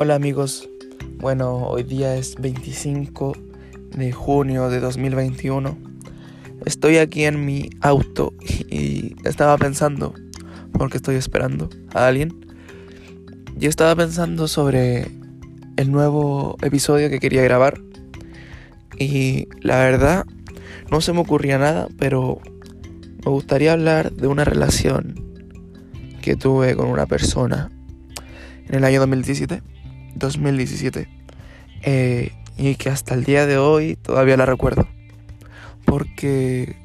Hola amigos, bueno, hoy día es 25 de junio de 2021. Estoy aquí en mi auto y estaba pensando, porque estoy esperando a alguien, y estaba pensando sobre el nuevo episodio que quería grabar. Y la verdad, no se me ocurría nada, pero me gustaría hablar de una relación que tuve con una persona en el año 2017 2017 eh, y que hasta el día de hoy todavía la recuerdo. Porque,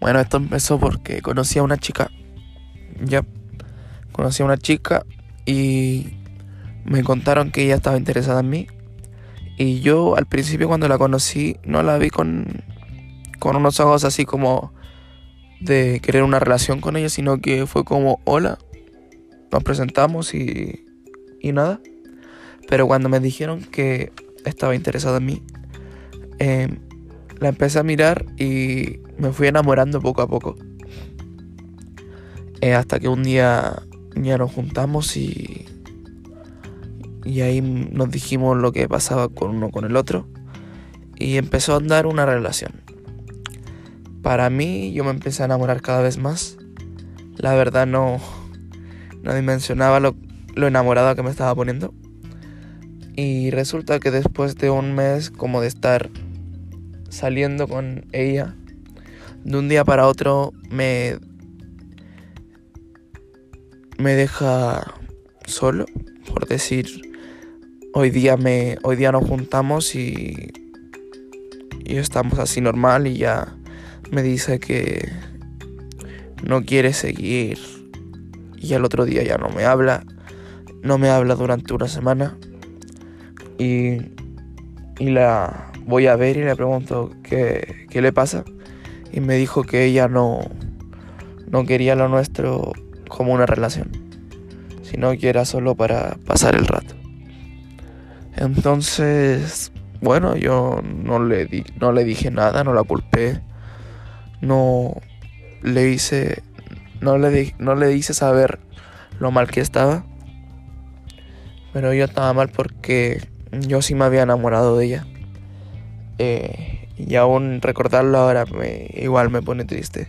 bueno, esto empezó porque conocí a una chica, ya, conocí a una chica y me contaron que ella estaba interesada en mí. Y yo al principio cuando la conocí no la vi con, con unos ojos así como de querer una relación con ella, sino que fue como, hola, nos presentamos y y nada. Pero cuando me dijeron que estaba interesada en mí, em, la empecé a mirar y me fui enamorando poco a poco. Eh, hasta que un día ya nos juntamos y, y ahí nos dijimos lo que pasaba con uno con el otro. Y empezó a andar una relación. Para mí yo me empecé a enamorar cada vez más. La verdad no, no dimensionaba lo, lo enamorada que me estaba poniendo. Y resulta que después de un mes como de estar saliendo con ella, de un día para otro me me deja solo, por decir, hoy día me hoy día nos juntamos y y estamos así normal y ya me dice que no quiere seguir y el otro día ya no me habla no me habla durante una semana y, y la voy a ver y le pregunto qué, qué le pasa y me dijo que ella no, no quería lo nuestro como una relación, sino que era solo para pasar el rato. Entonces, bueno, yo no le, di, no le dije nada, no la culpé, no le hice, no le, no le hice saber lo mal que estaba pero yo estaba mal porque yo sí me había enamorado de ella. Eh, y aún recordarlo ahora me, igual me pone triste.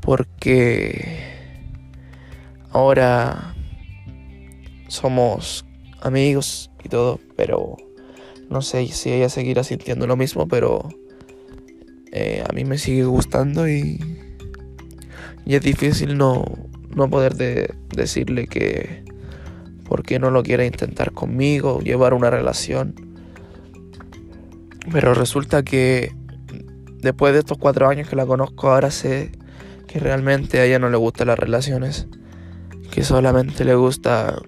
Porque ahora somos amigos y todo, pero no sé si ella seguirá sintiendo lo mismo, pero eh, a mí me sigue gustando y, y es difícil no, no poder de, decirle que ¿Por qué no lo quiere intentar conmigo, llevar una relación? Pero resulta que después de estos cuatro años que la conozco, ahora sé que realmente a ella no le gustan las relaciones, que solamente le gusta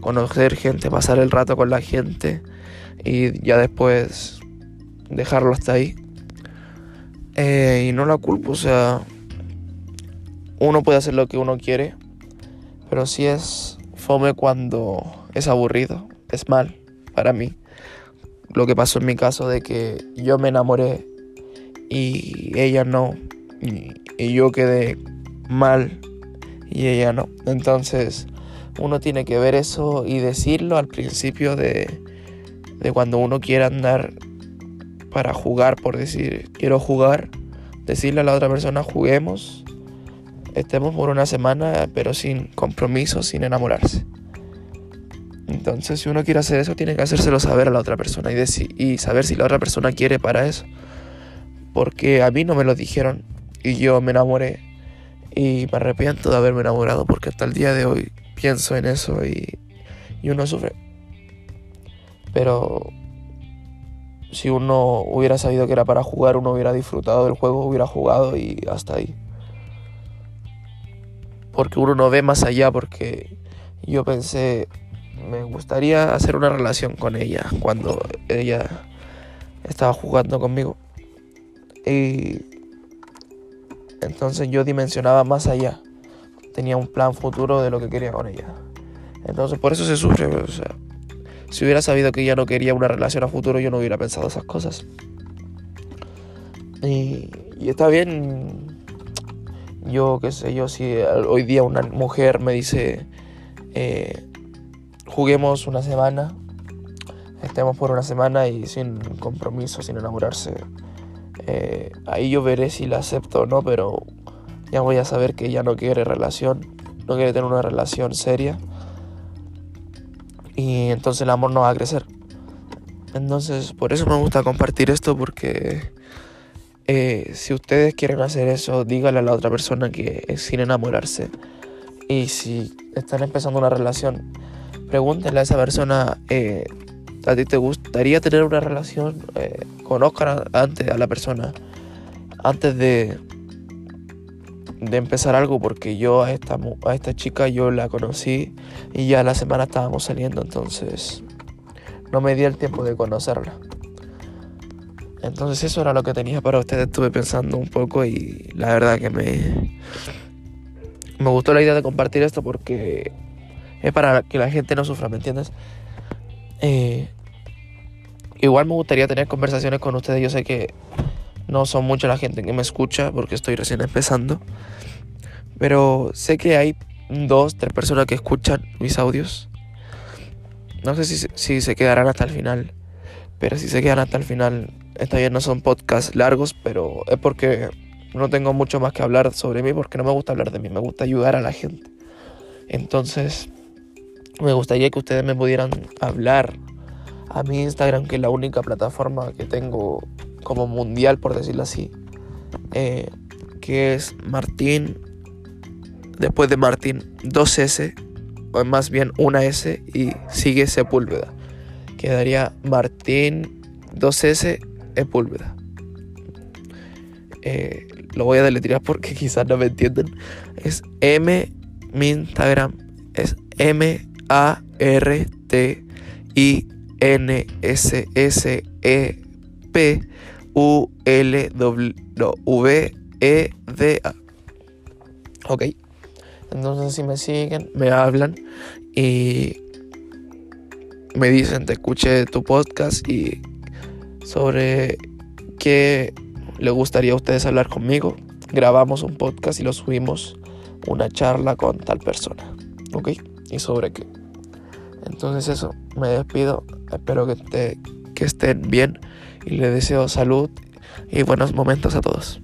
conocer gente, pasar el rato con la gente y ya después dejarlo hasta ahí. Eh, y no la culpo, o sea, uno puede hacer lo que uno quiere, pero si es fome cuando es aburrido, es mal para mí. Lo que pasó en mi caso de que yo me enamoré y ella no, y, yo quedé mal y ella no. Entonces uno tiene que ver eso y decirlo al principio de, de cuando uno quiere andar para jugar, por decir, quiero jugar, decirle a la otra persona, juguemos estemos por una semana, pero sin compromiso, sin enamorarse. Entonces, si uno quiere hacer eso, tiene que hacérselo saber a la otra persona y, y saber si la otra persona quiere para eso. Porque a mí no me lo dijeron y yo me enamoré y me arrepiento de haberme enamorado porque hasta el día de hoy pienso en eso y, y uno sufre. Pero si uno hubiera sabido que era para jugar, uno hubiera disfrutado del juego, hubiera jugado y hasta ahí porque uno no ve más allá, porque yo pensé, me gustaría hacer una relación con ella cuando ella estaba jugando conmigo. Y entonces yo dimensionaba más allá, tenía un plan futuro de lo que quería con ella. Entonces por eso se sufre, o sea, si hubiera sabido que ella no quería una relación a futuro, yo no hubiera pensado esas cosas. Y, y está bien yo qué sé yo, si hoy día una mujer me dice, eh, juguemos una semana, estemos por una semana y sin compromiso, sin enamorarse. Eh, ahí yo veré si la acepto o no, pero ya voy a saber que ella no quiere relación, no quiere tener una relación seria. Y entonces el amor no va a crecer. Entonces, por eso me gusta compartir esto, porque eh, si ustedes quieren hacer eso, díganle a la otra persona que es sin enamorarse. Y si están empezando una relación, pregúntenle a esa persona, eh, ¿a ti te gustaría tener una relación? Eh, conozcan antes a la persona, antes de, de empezar algo, porque yo a esta, a esta chica yo la conocí y ya la semana estábamos saliendo, entonces no me di el tiempo de conocerla. Entonces eso era lo que tenía para ustedes. Estuve pensando un poco y la verdad que me, me gustó la idea de compartir esto porque es para que la gente no sufra, ¿me entiendes? Eh, igual me gustaría tener conversaciones con ustedes. Yo sé que no son mucha la gente que me escucha porque estoy recién empezando. Pero sé que hay dos, tres personas que escuchan mis audios. No sé si, si se quedarán hasta el final. Pero si se quedan hasta el final, Está bien, no son podcasts largos, pero es porque no tengo mucho más que hablar sobre mí, porque no me gusta hablar de mí, me gusta ayudar a la gente. Entonces, me gustaría que ustedes me pudieran hablar a mi Instagram, que es la única plataforma que tengo como mundial, por decirlo así, eh, que es Martín, después de Martín, 2S, o más bien una S, y sigue Sepúlveda. Quedaría Martín 2S Sepúlveda. Eh, lo voy a deletrear porque quizás no me entienden. Es M, mi Instagram es M A R T I N S S E P U L W E D A. Ok. Entonces si me siguen, me hablan y me dicen te escuché tu podcast y sobre qué le gustaría a ustedes hablar conmigo. Grabamos un podcast y lo subimos una charla con tal persona. ¿Ok? ¿Y sobre qué? Entonces eso, me despido. Espero que, que estén bien y les deseo salud y buenos momentos a todos.